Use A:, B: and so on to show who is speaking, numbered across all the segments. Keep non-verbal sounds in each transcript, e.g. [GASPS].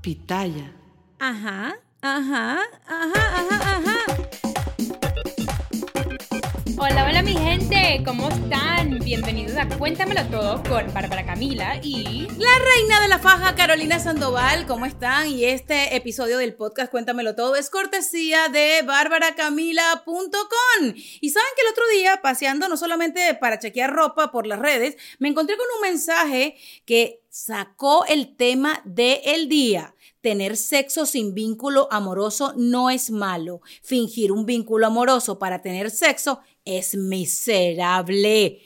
A: pitaya.
B: Ajá, ajá, ajá, ajá, ajá. Hola, hola mi gente, ¿cómo están? Bienvenidos a Cuéntamelo Todo con Bárbara Camila y...
A: La reina de la faja, Carolina Sandoval, ¿cómo están? Y este episodio del podcast Cuéntamelo Todo es cortesía de barbaracamila.com. Y saben que el otro día, paseando no solamente para chequear ropa por las redes, me encontré con un mensaje que sacó el tema del día. Tener sexo sin vínculo amoroso no es malo. Fingir un vínculo amoroso para tener sexo es miserable.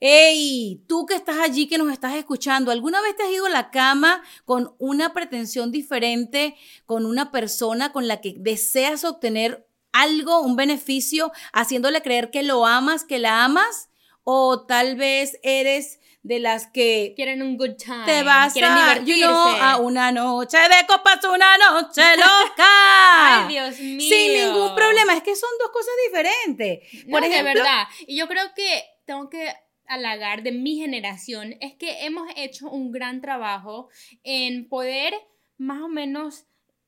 A: Hey, tú que estás allí, que nos estás escuchando, ¿alguna vez te has ido a la cama con una pretensión diferente, con una persona con la que deseas obtener algo, un beneficio, haciéndole creer que lo amas, que la amas? O tal vez eres de las que
B: quieren un good time,
A: te vas
B: quieren
A: a,
B: divertirse.
A: you know, a una noche de copas, una noche [LAUGHS] loca.
B: Ay, Dios mío.
A: Sin ningún problema, es que son dos cosas diferentes.
B: No,
A: Por
B: de verdad. Y yo creo que tengo que halagar de mi generación es que hemos hecho un gran trabajo en poder más o menos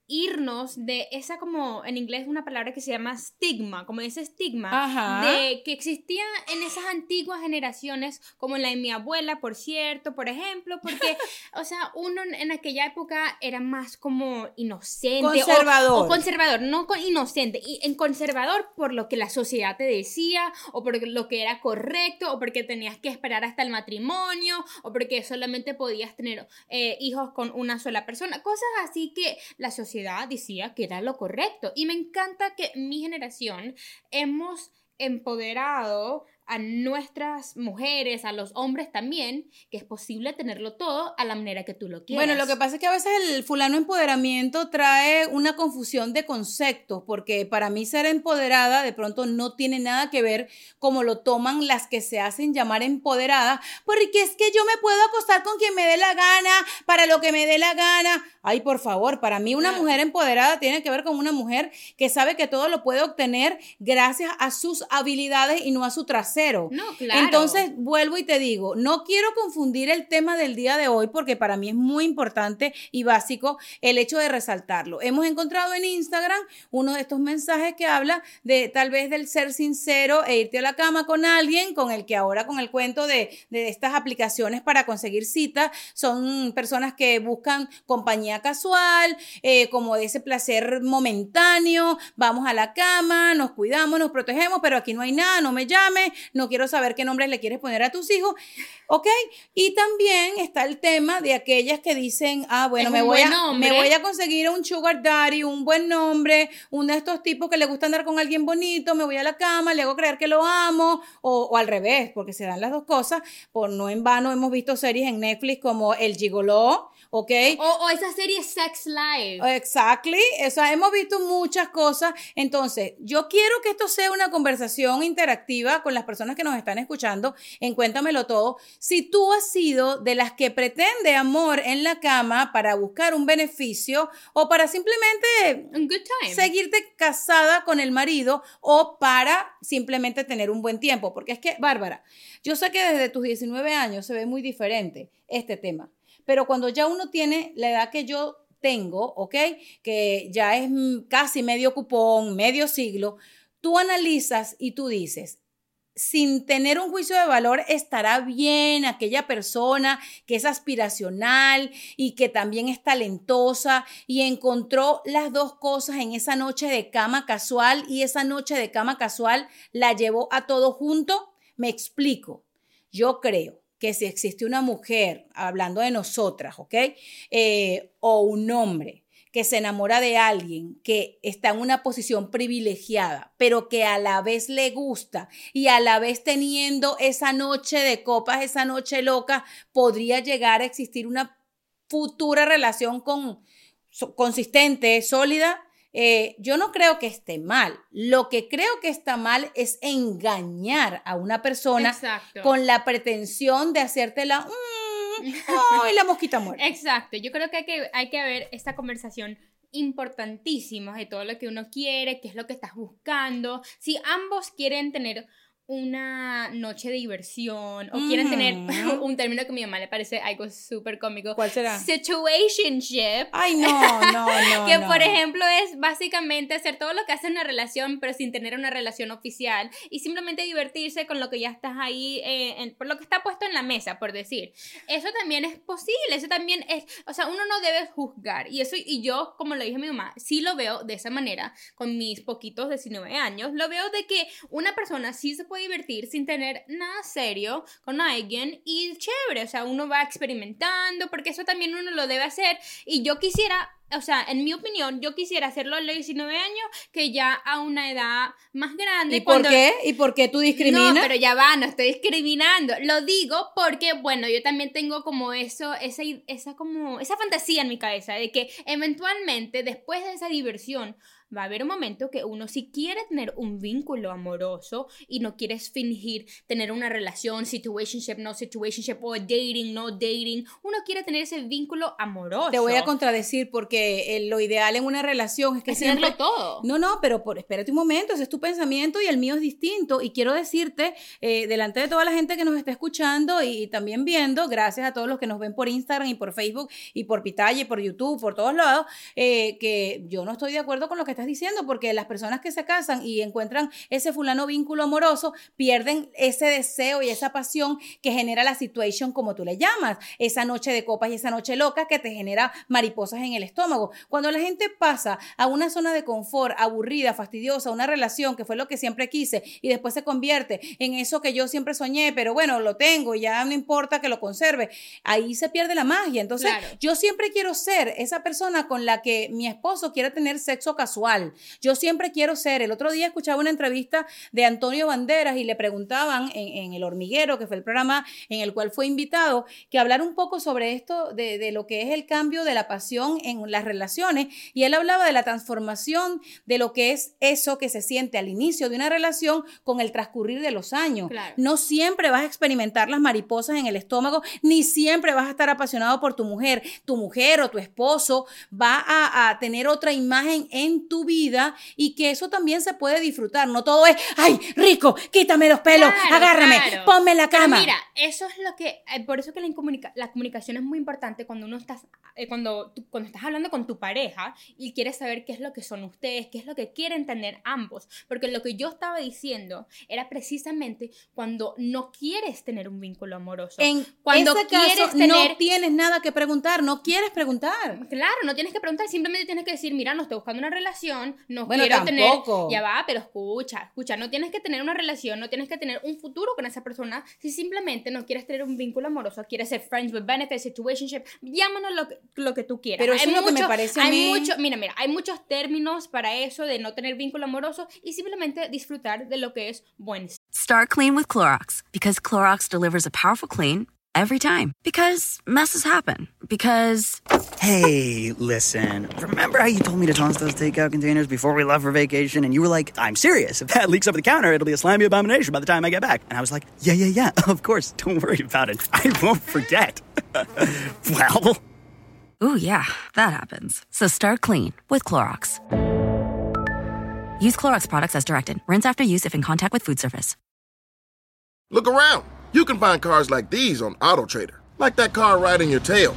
B: irnos de esa como en inglés una palabra que se llama estigma, como ese estigma
A: Ajá.
B: de que existía en esas antiguas generaciones, como la de mi abuela, por cierto, por ejemplo, porque, [LAUGHS] o sea, uno en- aquella época era más como inocente o-
A: Conservador.
B: o, conservador, no con inocente, y en conservador por lo que la sociedad te decía, o por lo que era correcto, o porque tenías que esperar hasta el matrimonio, o porque solamente podías tener eh, hijos con una sola persona, cosas así que la sociedad decía que era lo correcto. Y me encanta que mi generación hemos empoderado a nuestras mujeres, a los hombres también, que es posible tenerlo todo a la manera que tú lo quieras.
A: Bueno, lo que pasa es que a veces el fulano empoderamiento trae una confusión de conceptos, porque para mí ser empoderada de pronto no tiene nada que ver como lo toman las que se hacen llamar empoderadas, porque es que yo me puedo acostar con quien me dé la gana, para lo que me dé la gana. Ay, por favor, para mí una mujer empoderada tiene que ver con una mujer que sabe que todo lo puede obtener gracias a sus habilidades y no a su trasero.
B: No, claro.
A: Entonces, vuelvo y te digo, no quiero confundir el tema del día de hoy porque para mí es muy importante y básico el hecho de resaltarlo. Hemos encontrado en Instagram uno de estos mensajes que habla de tal vez del ser sincero e irte a la cama con alguien con el que ahora con el cuento de, de estas aplicaciones para conseguir citas son personas que buscan compañía casual, eh, como de ese placer momentáneo, vamos a la cama, nos cuidamos, nos protegemos, pero aquí no hay nada, no me llames, no quiero saber qué nombres le quieres poner a tus hijos, ¿ok? Y también está el tema de aquellas que dicen, ah, bueno, me voy, a, me voy a conseguir un sugar daddy, un buen nombre, uno de estos tipos que le gusta andar con alguien bonito, me voy a la cama, le hago creer que lo amo, o, o al revés, porque se dan las dos cosas, por no en vano hemos visto series en Netflix como El Gigoló, ¿ok?
B: O, o esa serie Sex Life.
A: Exactly, o sea, hemos visto muchas cosas. Entonces, yo quiero que esto sea una conversación interactiva con las personas que nos están escuchando en Cuéntamelo Todo. Si tú has sido de las que pretende amor en la cama para buscar un beneficio o para simplemente
B: Un good time.
A: seguirte casada con el marido o para simplemente tener un buen tiempo. Porque es que, Bárbara, yo sé que desde tus 19 años se ve muy diferente este tema, pero cuando ya uno tiene la edad que yo tengo, ¿ok? Que ya es casi medio cupón, medio siglo, tú analizas y tú dices, sin tener un juicio de valor, estará bien aquella persona que es aspiracional y que también es talentosa y encontró las dos cosas en esa noche de cama casual y esa noche de cama casual la llevó a todo junto. Me explico. Yo creo que si existe una mujer, hablando de nosotras, ¿ok? Eh, o un hombre que se enamora de alguien que está en una posición privilegiada, pero que a la vez le gusta y a la vez teniendo esa noche de copas, esa noche loca, podría llegar a existir una futura relación con, so- consistente, sólida. Eh, yo no creo que esté mal. Lo que creo que está mal es engañar a una persona
B: Exacto.
A: con la pretensión de hacértela, mm, ay, la mosquita muerta.
B: Exacto, yo creo que hay que, hay que ver esta conversación importantísima de todo lo que uno quiere, qué es lo que estás buscando. Si ambos quieren tener una noche de diversión o quieren tener [LAUGHS] un término que a mi mamá le parece algo súper cómico.
A: ¿Cuál será?
B: Situationship.
A: Ay, no, no, [LAUGHS] no.
B: que
A: no.
B: por ejemplo es básicamente hacer todo lo que hace una relación pero sin tener una relación oficial y simplemente divertirse con lo que ya estás ahí, eh, en- por lo que está puesto en la mesa, por decir. Eso también es posible, eso también es, o sea, uno no debe juzgar y eso, y yo, como lo dije a mi mamá, sí lo veo de esa manera, con mis poquitos 19 años, lo veo de que una persona sí se puede divertir sin tener nada serio con alguien y chévere, o sea, uno va experimentando, porque eso también uno lo debe hacer y yo quisiera, o sea, en mi opinión, yo quisiera hacerlo a los 19 años que ya a una edad más grande.
A: ¿Y por
B: cuando-
A: qué? ¿Y por qué tú discriminas?
B: no, pero ya va, no estoy discriminando. Lo digo porque, bueno, yo también tengo como eso, esa, esa como, esa fantasía en mi cabeza de que eventualmente, después de esa diversión, va a haber un momento que uno si quiere tener un vínculo amoroso y no quieres fingir tener una relación, situationship, no situationship, o dating, no dating, uno quiere tener ese vínculo amoroso.
A: Te voy a contradecir porque eh, lo ideal en una relación es que
B: Es
A: siempre...
B: tenerlo todo.
A: No, no, pero por, espérate un momento, ese es tu pensamiento y el mío es distinto. Y quiero decirte, eh, delante de toda la gente que nos está escuchando y, también viendo, gracias a todos los que nos ven por Instagram y por Facebook y por Pitaya y por YouTube, por todos lados, eh, que yo no estoy de acuerdo con lo que estás diciendo, porque las personas que se casan y encuentran ese fulano vínculo amoroso pierden ese deseo y esa pasión que genera la situation, como tú le llamas, esa noche de copas y esa noche loca que te genera mariposas en el estómago. Cuando la gente pasa a una zona de confort aburrida, fastidiosa, una relación que fue lo que siempre quise y después se convierte en eso que yo siempre soñé, pero bueno, lo tengo y ya no importa que lo conserve, ahí se pierde la magia. Entonces,
B: Claro.
A: yo siempre quiero ser esa persona con la que mi esposo quiere tener sexo casual. Yo siempre quiero ser. El otro día escuchaba una entrevista de Antonio Banderas y le preguntaban en, en El Hormiguero, que fue el programa en el cual fue invitado, que hablar un poco sobre esto de, de lo que es el cambio de la pasión en las relaciones. Y él hablaba de la transformación de lo que es eso que se siente al inicio de una relación con el transcurrir de los años.
B: Claro.
A: No siempre vas a experimentar las mariposas en el estómago, ni siempre vas a estar apasionado por tu mujer. Tu mujer o tu esposo va a, a tener otra imagen en tu vida y que eso también se puede disfrutar. No todo es, ay, rico, quítame los pelos,
B: Claro,
A: agárrame,
B: claro.
A: ponme en la
B: Pero
A: cama.
B: mira, eso es lo que, eh, por eso que la, la comunicación es muy importante cuando uno está, eh, cuando, tú- cuando estás hablando con tu pareja y quieres saber qué es lo que son ustedes, qué es lo que quieren tener ambos. Porque lo que yo estaba diciendo era precisamente cuando no quieres tener un vínculo amoroso.
A: en
B: cuando
A: ese
B: quieres
A: caso
B: tener-
A: no tienes nada que preguntar, no quieres preguntar.
B: Claro, no tienes que preguntar, simplemente tienes que decir, mira, no estoy buscando una relación, no
A: Bueno,
B: quiero
A: tampoco.
B: tener, ya va, pero escucha, escucha, no tienes que tener una relación, no tienes que tener un futuro con esa persona, si simplemente no quieres tener un vínculo amoroso, quieres ser friends with benefits, situationship, llámanos lo que, lo que tú quieras.
A: Pero eso es lo que me parece a
B: hay
A: mí-
B: mucho- mira, mira, hay muchos términos para eso de no tener vínculo amoroso y simplemente disfrutar de lo que es buen
C: Start clean with Clorox because Clorox delivers a powerful clean every time. Because messes happen. Because
D: Hey, listen. Remember how you told me to toss those takeout containers before we left for vacation? And you were like, I'm serious. If that leaks over the counter, it'll be a slimy abomination by the time I get back. And I was like, yeah, yeah, yeah, [LAUGHS] of course. Don't worry about it. I won't forget. [LAUGHS] well,
C: Ooh, yeah, that happens. So start clean with Clorox. Use Clorox products as directed. Rinse after use if in contact with food surface.
E: Look around. You can find cars like these on AutoTrader, like that car right in your tail.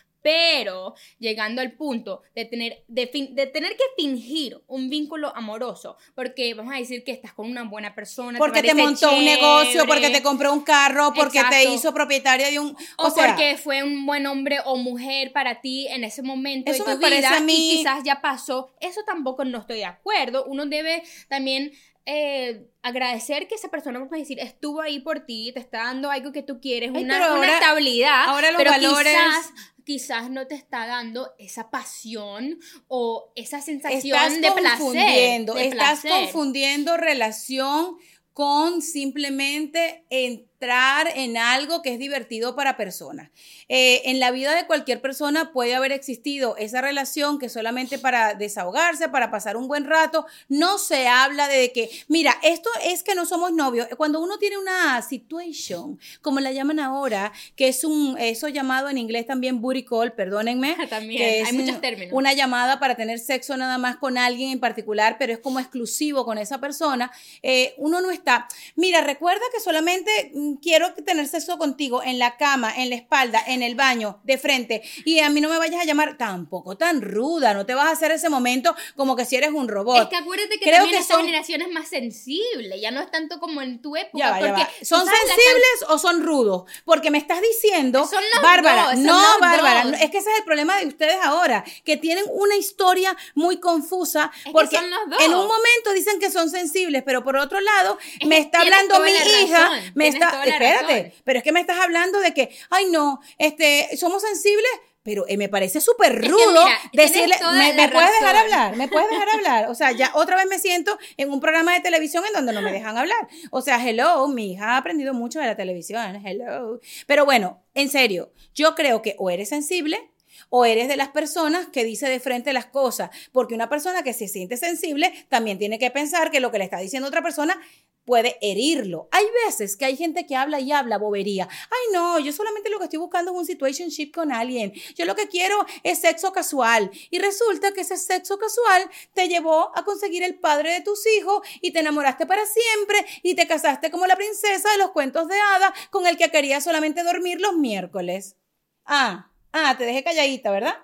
B: Pero llegando al punto de tener, de, fin- de tener que fingir un vínculo amoroso, porque vamos a decir que estás con una buena persona,
A: Porque te
B: parece
A: montó un negocio, porque te compró un carro, porque te hizo propietaria de un...
B: o,
A: O, sea,
B: porque fue un buen hombre o mujer para ti en ese momento
A: Eso
B: de tu
A: me parece
B: vida
A: a mí-
B: y quizás ya pasó. Eso tampoco no estoy de acuerdo. Uno debe también eh, agradecer que esa persona, vamos a decir, estuvo ahí por ti, te está dando algo que tú quieres,
A: Ay,
B: una,
A: pero
B: una
A: ahora-
B: estabilidad,
A: ahora los
B: pero
A: valores-
B: quizás, quizás no te está dando esa pasión o esa sensación
A: estás
B: de placer.
A: confundiendo,
B: de
A: estás
B: placer.
A: confundiendo relación con simplemente en entrar en algo que es divertido para personas. Eh, en la vida de cualquier persona puede haber existido esa relación que solamente para desahogarse, para pasar un buen rato, no se habla de que, mira, esto es que no somos novios. Cuando uno tiene una situation, como la llaman ahora, que es un, eso llamado en inglés también booty call, perdónenme. [LAUGHS]
B: También,
A: que
B: hay muchos términos.
A: Una llamada para tener sexo nada más con alguien en particular, pero es como exclusivo con esa persona. eh, uno no está. Mira, recuerda que solamente quiero tener sexo contigo en la cama, en la espalda, en el baño, de frente. Y a mí no me vayas a llamar tampoco tan ruda. No te vas a hacer ese momento como que si eres un robot.
B: Es que acuérdate que
A: Creo
B: también
A: que
B: esta
A: son-
B: generación es más sensible, ya no es tanto como en tu época.
A: Ya va, ya
B: porque
A: va. ¿Son sensibles o son rudos? Porque me estás diciendo,
B: Son los
A: Bárbara,
B: dos, son
A: no,
B: los
A: Bárbara,
B: dos.
A: es que ese es el problema de ustedes ahora, que tienen una historia muy confusa,
B: que
A: porque
B: son los dos.
A: en un momento dicen que son sensibles, pero por otro lado,
B: Es
A: me está hablando mi hija,
B: razón,
A: me está, espérate,
B: razón.
A: pero es que me estás hablando de que, ay no, este, somos sensibles. Pero eh, me parece súper rudo decirle, ¿me, me puedes dejar hablar? ¿Me puedes dejar hablar? O sea, ya otra vez me siento en un programa de televisión en donde no me dejan hablar. O sea, hello, mi hija ha aprendido mucho de la televisión, hello. Pero bueno, en serio, yo creo que o eres sensible o eres de las personas que dice de frente las cosas, porque una persona que se siente sensible también tiene que pensar que lo que le está diciendo otra persona puede herirlo. Hay veces que hay gente que habla y habla bobería. Ay, no, yo solamente lo que estoy buscando es un situationship con alguien. Yo lo que quiero es sexo casual. Y resulta que ese sexo casual te llevó a conseguir el padre de tus hijos y te enamoraste para siempre y te casaste como la princesa de los cuentos de hadas con el que querías solamente dormir los miércoles. Ah, ah, te dejé calladita, ¿verdad?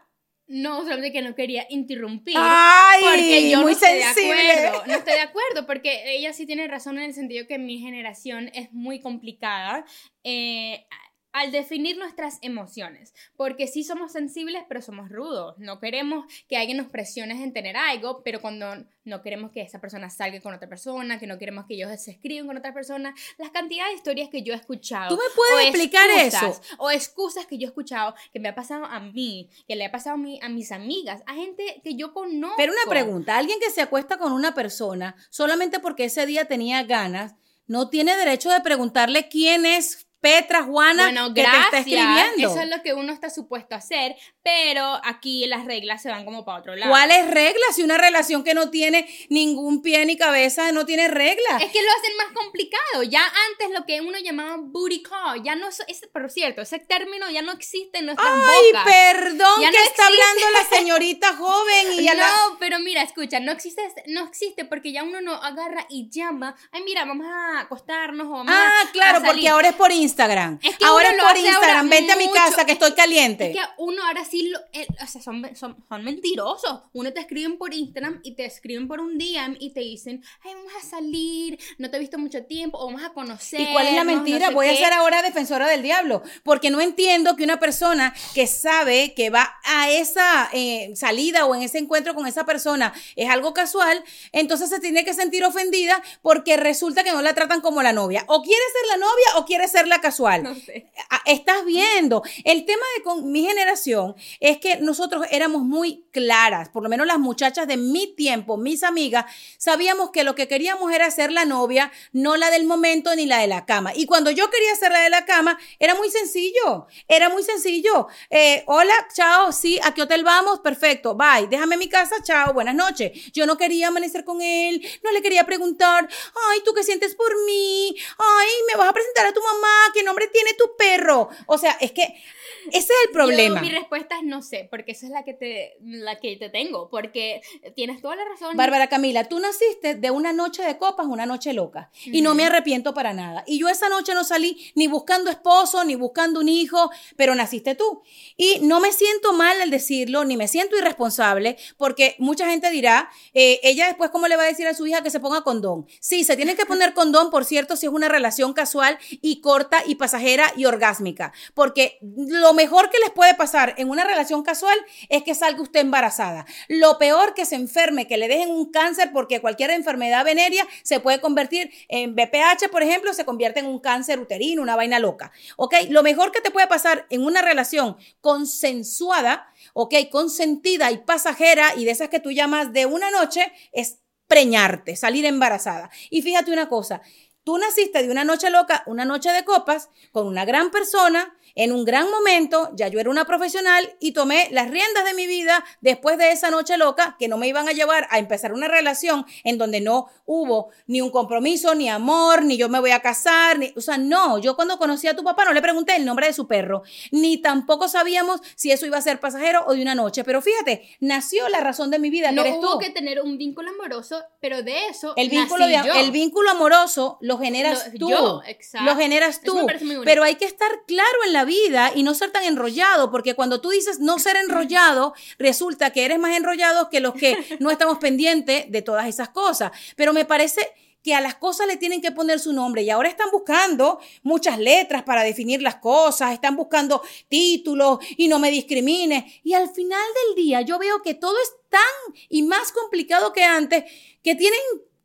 B: No, solamente que no quería interrumpir.
A: Ay,
B: porque yo
A: muy
B: no estoy
A: sensible.
B: de acuerdo. No estoy de [LAUGHS] acuerdo, porque ella sí tiene razón en el sentido que mi generación es muy complicada eh, al definir nuestras emociones. Porque sí somos sensibles, pero somos rudos. No queremos que alguien nos presione en tener algo, pero cuando no queremos que esa persona salga con otra persona, que no queremos que ellos se escriban con otra persona, las cantidades de historias que yo he escuchado.
A: ¿Tú me puedes
B: o
A: explicar
B: excusas,
A: eso?
B: O excusas que yo he escuchado que me ha pasado a mí, que le ha pasado a, mí, a mis amigas, a gente que yo conozco.
A: Pero una pregunta, alguien que se acuesta con una persona solamente porque ese día tenía ganas, no tiene derecho de preguntarle quién es Petra Juana
B: Bueno,
A: que te está escribiendo.
B: Eso es lo que uno está supuesto a hacer, pero aquí las reglas se van como para otro lado.
A: ¿Cuáles reglas? Si una relación que no tiene ningún pie ni cabeza no tiene reglas.
B: Es que lo hacen más complicado. Ya antes lo que uno llamaba booty call, ya no, es, es- por cierto, ese término ya no existe en nuestras
A: Ay,
B: bocas.
A: perdón
B: Ya
A: que
B: no
A: está
B: existe.
A: hablando la [LAUGHS] señorita joven y a
B: no,
A: la...
B: pero mira, escucha, no existe, no existe porque ya uno no agarra y llama, ay, mira, vamos a acostarnos o vamos a-
A: Ah, claro,
B: a salir".
A: porque ahora es por Instagram.
B: Es que
A: ahora es por Instagram. Vente a mi casa que estoy caliente.
B: Es que uno ahora sí, eh, o sea, son, son, son mentirosos. Uno te escriben por Instagram y te escriben por un DM y te dicen, ay, vamos a salir, no te he visto mucho tiempo, o vamos a conocer.
A: ¿Y cuál es la mentira? Voy a ser ahora defensora del diablo, porque no entiendo que una persona que sabe que va a esa eh, salida o en ese encuentro con esa persona es algo casual, entonces se tiene que sentir ofendida porque resulta que no la tratan como la novia. O quiere ser la novia o quiere ser la casual. [LAUGHS]
B: No sé.
A: Ah, Estás viendo. El tema de con mi generación es que nosotros éramos muy claras, por lo menos las muchachas de mi tiempo, mis amigas, sabíamos que lo que queríamos era ser la novia, no la del momento ni la de la cama. Y cuando yo quería ser la de la cama, era muy sencillo, era muy sencillo. Eh, hola, chao, sí, ¿a qué hotel vamos? Perfecto, bye, déjame mi casa, chao, buenas noches. Yo no quería amanecer con él, no le quería preguntar, ay, ¿tú qué sientes por mí? Ay, me vas a presentar a tu mamá, ¿qué nombre tiene tu perro? O sea, es que ese es el problema.
B: Yo, mi respuesta no sé, porque esa es la que te, la que te tengo, porque tienes toda la razón.
A: Bárbara Camila, tú naciste de una noche de copas, una noche loca. Y no me arrepiento para nada. Y yo esa noche no salí ni buscando esposo, ni buscando un hijo, pero naciste tú. Y no me siento mal al decirlo, ni me siento irresponsable, porque mucha gente dirá, eh, ella después, ¿cómo le va a decir a su hija que se ponga condón? Sí, se tiene que poner condón, por cierto, si es una relación casual y corta y pasajera y orgásmica. Porque lo mejor que les puede pasar en una relación casual es que salga usted embarazada. Lo peor que se enferme, que le dejen un cáncer, porque cualquier enfermedad venérea se puede convertir en BPH, por ejemplo, se convierte en un cáncer uterino, una vaina loca. ¿Ok? Lo mejor que te puede pasar en una relación consensuada, ¿ok? Consentida y pasajera y de esas que tú llamas de una noche es preñarte, salir embarazada. Y fíjate una cosa, Tú naciste de una noche loca, una noche de copas, con una gran persona, en un gran momento, ya yo era una profesional y tomé las riendas de mi vida después de esa noche loca que no me iban a llevar a empezar una relación en donde no hubo ni un compromiso, ni amor, ni yo me voy a casar, ni, o sea, no, yo cuando conocí a tu papá no le pregunté el nombre de su perro, ni tampoco sabíamos si eso iba a ser pasajero o de una noche, pero fíjate, nació la razón de mi vida,
B: No
A: que eres
B: hubo
A: tú.
B: que tener un vínculo amoroso, pero de eso
A: El vínculo, de-
B: nací yo.
A: el vínculo amoroso lo generas
B: Lo-
A: tú.
B: yo, exacto.
A: Lo generas tú. Pero hay que estar claro en la vida y no ser tan enrollado, porque cuando tú dices no ser enrollado, resulta que eres más enrollado que los que [LAUGHS] no estamos pendientes de todas esas cosas. Pero me parece que a las cosas le tienen que poner su nombre y ahora están buscando muchas letras para definir las cosas, están buscando títulos y no me discrimines. Y al final del día yo veo que todo es tan y más complicado que antes, que tienen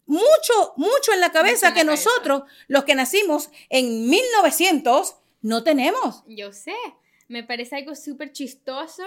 A: mucho, mucho en la cabeza
B: en la
A: que
B: cabeza.
A: nosotros, los que nacimos en 1900, no tenemos.
B: Yo sé, me parece algo súper chistoso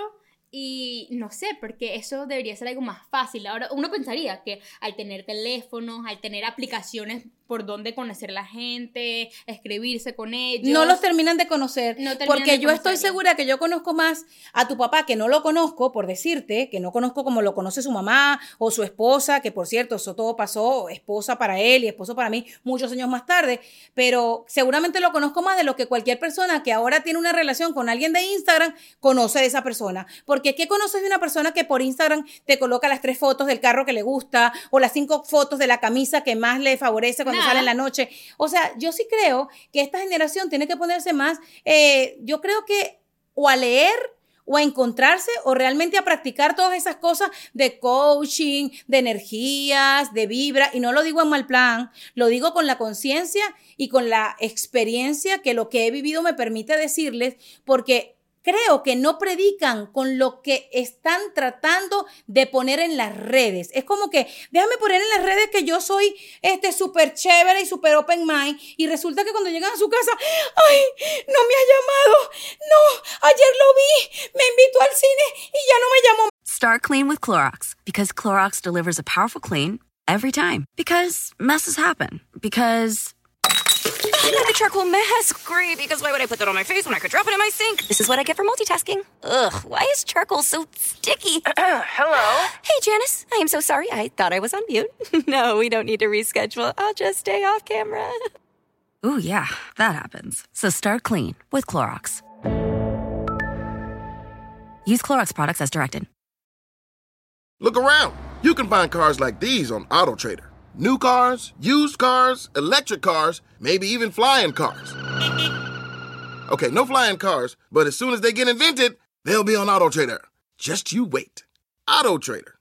B: y no sé, porque eso debería ser algo más fácil. Ahora, uno pensaría que al tener teléfonos, al tener aplicaciones por donde conocer la gente, escribirse con ellos.
A: No los terminan de conocer.
B: No terminan
A: porque
B: de
A: yo estoy segura que yo conozco más a tu papá, que no lo conozco, por decirte, que no conozco como lo conoce su mamá o su esposa, que por cierto, eso todo pasó, esposa para él y esposo para mí, muchos años más tarde. Pero seguramente lo conozco más de lo que cualquier persona que ahora tiene una relación con alguien de Instagram conoce de esa persona. Porque ¿qué conoces de una persona que por Instagram te coloca las tres fotos del carro que le gusta o las cinco fotos de la camisa que más le favorece cuando
B: Nada.
A: sale en la noche? O sea, yo sí creo que esta generación tiene que ponerse más, eh, yo creo que o a leer o a encontrarse o realmente a practicar todas esas cosas de coaching, de energías, de vibra, y no lo digo en mal plan, lo digo con la conciencia y con la experiencia que lo que he vivido me permite decirles, porque creo que no predican con lo que están tratando de poner en las redes. Es como que, déjame poner en las redes que yo soy este súper chévere y súper open mind y resulta que cuando llegan a su casa, ay, no me ha llamado, no, ayer lo vi, me invitó al cine y ya no me llamó
C: Start clean with Clorox because Clorox delivers a powerful clean every time. Because messes happen. Because. The charcoal mask. Great, because why would I put that on my face when I could drop it in my sink? This is what I get for multitasking. Ugh, why is charcoal so sticky? [CLEARS THROAT]
F: Hello?
C: Hey, Janice. I am so sorry. I thought I was on mute. [LAUGHS] no, we don't need to reschedule. I'll just stay off camera. [LAUGHS] Ooh, yeah, that happens. So start clean with Clorox. Use Clorox products as directed.
E: Look around. You can find cars like these on AutoTrader. New cars, used cars, electric cars, maybe even flying cars. Okay, no flying cars, but as soon as they get invented, they'll be on AutoTrader. Just you wait. AutoTrader.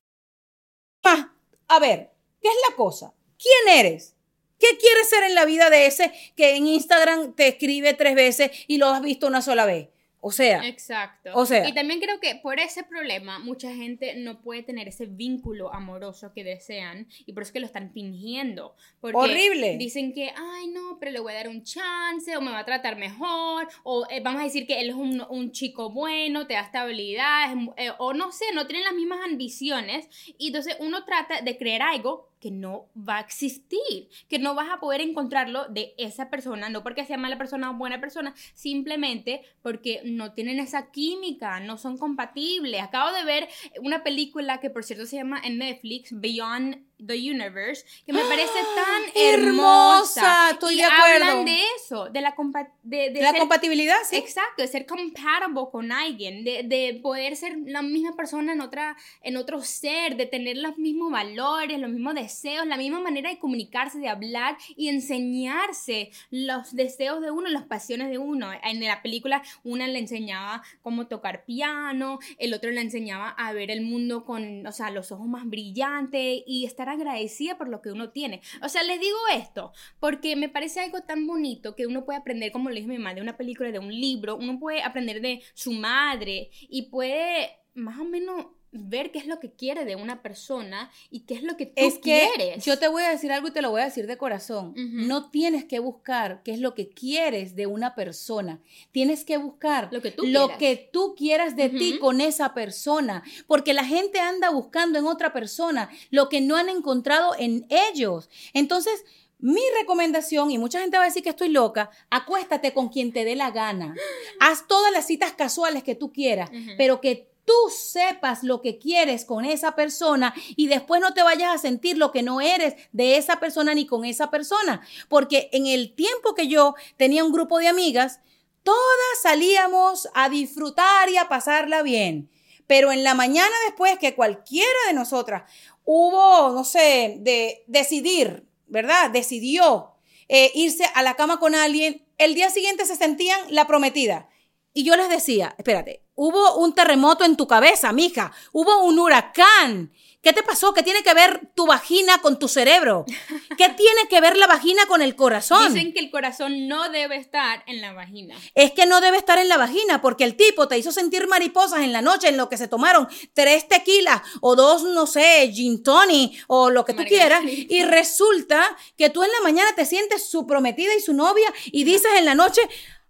A: Ah, a ver, ¿qué es la cosa? ¿Quién eres? ¿Qué quieres ser en la vida de ese que en Instagram te escribe tres veces y lo has visto una sola vez? O sea,
B: Exacto.
A: O sea.
B: Y también creo que por ese problema mucha gente no puede tener ese vínculo amoroso que desean y por eso es que lo están fingiendo. Porque
A: Horrible.
B: Dicen que, ay no, pero le voy a dar un chance o me va a tratar mejor o eh, vamos a decir que él es un, un chico bueno, te da estabilidad es eh, o no sé, no tienen las mismas ambiciones y entonces uno trata de creer algo que no va a existir, que no vas a poder encontrarlo de esa persona, no porque sea mala persona o buena persona, simplemente porque no tienen esa química, no son compatibles. Acabo de ver una película que por cierto se llama en Netflix, Beyond the Universe, que me parece tan
A: hermosa,
B: hermosa.
A: estoy
B: y
A: de acuerdo.
B: hablan de eso, de la, compa- de, de
A: la
B: ser-
A: compatibilidad, sí.
B: Exacto, de ser compatible con alguien, de, de poder ser la misma persona en, otra, en otro ser, de tener los mismos valores, los mismos deseos, la misma manera de comunicarse, de hablar y enseñarse los deseos de uno, las pasiones de uno. En la película una le enseñaba cómo tocar piano, el otro le enseñaba a ver el mundo con, o sea, los ojos más brillantes y estar agradecida por lo que uno tiene. O sea, les digo esto porque me parece algo tan bonito que uno puede aprender, como le dije mi mamá, de una película, de un libro, uno puede aprender de su madre y puede más o menos ver qué es lo que quiere de una persona y qué es lo que tú
A: es que
B: quieres.
A: yo te voy a decir algo y te lo voy a decir de corazón. No tienes que buscar qué es lo que quieres de una persona. Tienes que buscar
B: Lo que tú
A: lo
B: quieras.
A: que tú quieras de ti con esa persona. Porque la gente anda buscando en otra persona lo que no han encontrado en ellos. Entonces, Mi recomendación, y mucha gente va a decir que estoy loca, acuéstate con quien te dé la gana. [GASPS] Haz todas las citas casuales que tú quieras, pero que tú sepas lo que quieres con esa persona y después no te vayas a sentir lo que no eres de esa persona ni con esa persona. Porque en el tiempo que yo tenía un grupo de amigas, todas salíamos a disfrutar y a pasarla bien. Pero en la mañana después que cualquiera de nosotras hubo, no sé, de decidir, ¿verdad? Decidió eh, irse a la cama con alguien, el día siguiente se sentían la prometida. Y yo les decía, espérate, hubo un terremoto en tu cabeza, mija, hubo un huracán. ¿Qué te pasó? ¿Qué tiene que ver tu vagina con tu cerebro? [LAUGHS] ¿Qué tiene que ver la vagina con el corazón?
B: Dicen que el corazón no debe estar en la vagina.
A: Es que no debe estar en la vagina porque el tipo te hizo sentir mariposas en la noche en lo que se tomaron tres tequilas o dos, no sé, gin tonic o lo que tú quieras y resulta que tú en la mañana te sientes su prometida y su novia y dices en la noche,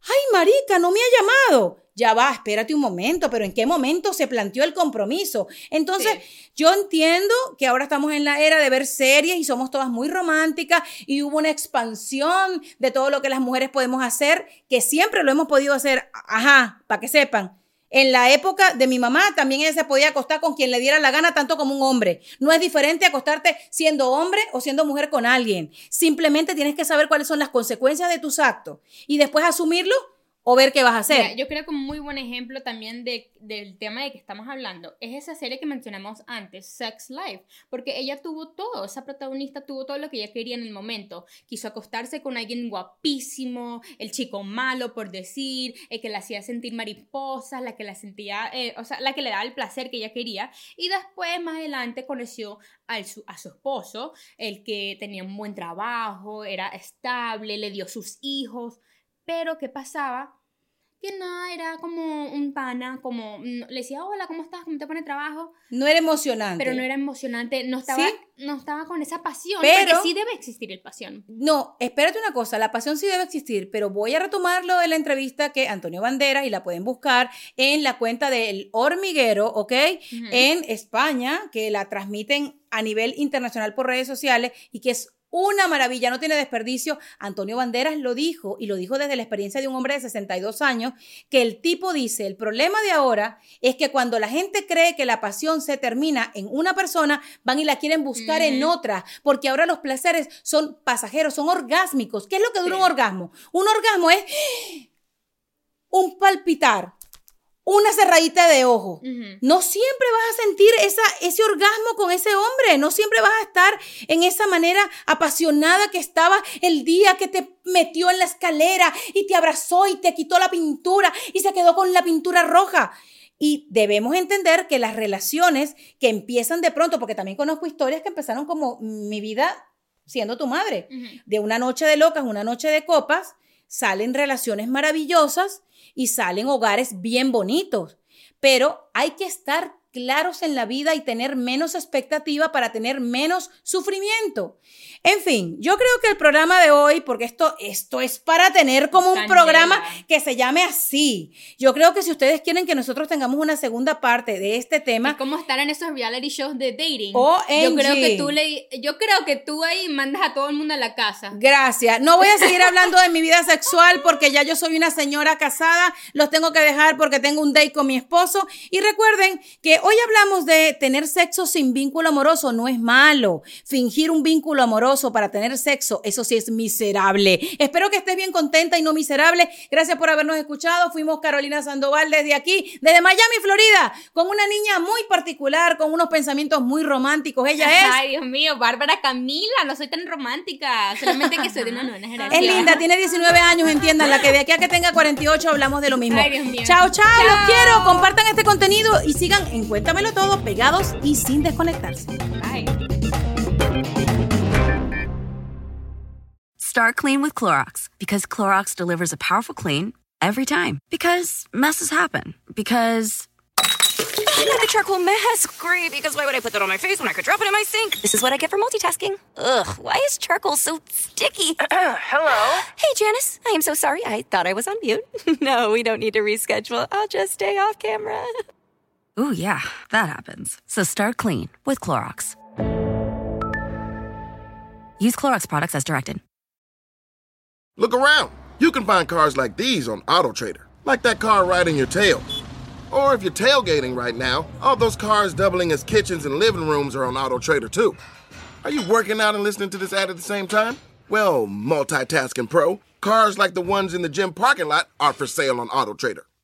A: ay marica, no me ha llamado ya va, espérate un momento, pero ¿en qué momento se planteó el compromiso? Entonces, yo entiendo que ahora estamos en la era de ver series y somos todas muy románticas y hubo una expansión de todo lo que las mujeres podemos hacer, que siempre lo hemos podido hacer, ajá, para que sepan. En la época de mi mamá también ella se podía acostar con quien le diera la gana, tanto como un hombre. No es diferente acostarte siendo hombre o siendo mujer con alguien. Simplemente tienes que saber cuáles son las consecuencias de tus actos y después asumirlo o ver qué vas a hacer.
B: yo creo que un muy buen ejemplo también de, del tema de que estamos hablando es esa serie que mencionamos antes, Sex Life, porque ella tuvo todo, esa protagonista tuvo todo lo que ella quería en el momento. Quiso acostarse con alguien guapísimo, el chico malo, por decir, el que la hacía sentir mariposas, la que la sentía, eh, o sea, la que le daba el placer que ella quería. Y después, más adelante, conoció su, a su esposo, el que tenía un buen trabajo, era estable, le dio sus hijos pero, ¿qué pasaba? Que nada, era como un pana, como le decía, hola, ¿cómo estás? ¿Cómo te pone trabajo?
A: No era emocionante.
B: Pero no era emocionante, no estaba, no estaba con esa pasión, pero porque sí debe existir el pasión.
A: No, espérate una cosa, la pasión sí debe existir, pero voy a retomarlo de la entrevista que Antonio Banderas, y la pueden buscar en la cuenta del Hormiguero, ¿ok? En España, que la transmiten a nivel internacional por redes sociales y que es una maravilla, no tiene desperdicio. Antonio Banderas lo dijo, y lo dijo desde la experiencia de un hombre de 62 años, que el tipo dice, el problema de ahora es que cuando la gente cree que la pasión se termina en una persona, van y la quieren buscar en otra, porque ahora los placeres son pasajeros, son orgásmicos. ¿Qué es lo que dura un orgasmo? Un orgasmo es un palpitar, una cerradita de ojo. No siempre vas a sentir esa, ese orgasmo con ese hombre, no siempre vas a estar en esa manera apasionada que estaba el día que te metió en la escalera y te abrazó y te quitó la pintura y se quedó con la pintura roja. Y debemos entender que las relaciones que empiezan de pronto, porque también conozco historias que empezaron como mi vida siendo tu madre, de una noche de locas, una noche de copas, salen relaciones maravillosas y salen hogares bien bonitos. Pero hay que estar claros en la vida y tener menos expectativa para tener menos sufrimiento. En fin, yo creo que el programa de hoy, porque esto, esto es para tener como un programa que se llame así. Yo creo que si ustedes quieren que nosotros tengamos una segunda parte de este tema.
B: Es como estar en esos reality shows de dating. Yo creo que tú le, yo creo que tú ahí mandas a todo el mundo a la casa.
A: Gracias. No voy a seguir [LAUGHS] hablando de mi vida sexual porque ya yo soy una señora casada. Los tengo que dejar porque tengo un date con mi esposo. Y recuerden que hoy hablamos de tener sexo sin vínculo amoroso. No es malo. Fingir un vínculo amoroso para tener sexo, eso sí es miserable. Espero que estés bien contenta y no miserable. Gracias por habernos escuchado. Fuimos Carolina Sandoval desde aquí, desde Miami, Florida, con una niña muy particular, con unos pensamientos muy románticos. Ella es.
B: Ay, Dios mío, Bárbara Camila, no soy tan romántica, solamente que soy de una nueva generación.
A: Es linda, tiene 19 años, entiendan, la que de aquí a que tenga 48 hablamos de lo mismo.
B: Ay, Dios mío.
A: Chao, chao, los quiero. Compartan este contenido y sigan en Cuéntamelo Todo, pegados y sin desconectarse.
B: Bye.
C: Start clean with Clorox because Clorox delivers a powerful clean every time. Because messes happen. Because. the charcoal mask. Great, because why would I put that on my face when I could drop it in my sink? This is what I get for multitasking. Ugh, why is charcoal so sticky? [CLEARS THROAT]
F: Hello?
C: Hey, Janice. I am so sorry. I thought I was on mute. [LAUGHS] no, we don't need to reschedule. I'll just stay off camera. [LAUGHS] Ooh, yeah, that happens. So start clean with Clorox. Use Clorox products as directed.
E: Look around. You can find cars like these on AutoTrader, like that car in your tail. Or if you're tailgating right now, all those cars doubling as kitchens and living rooms are on AutoTrader too. Are you working out and listening to this ad at the same time? Well, multitasking pro, cars like the ones in the gym parking lot are for sale on AutoTrader.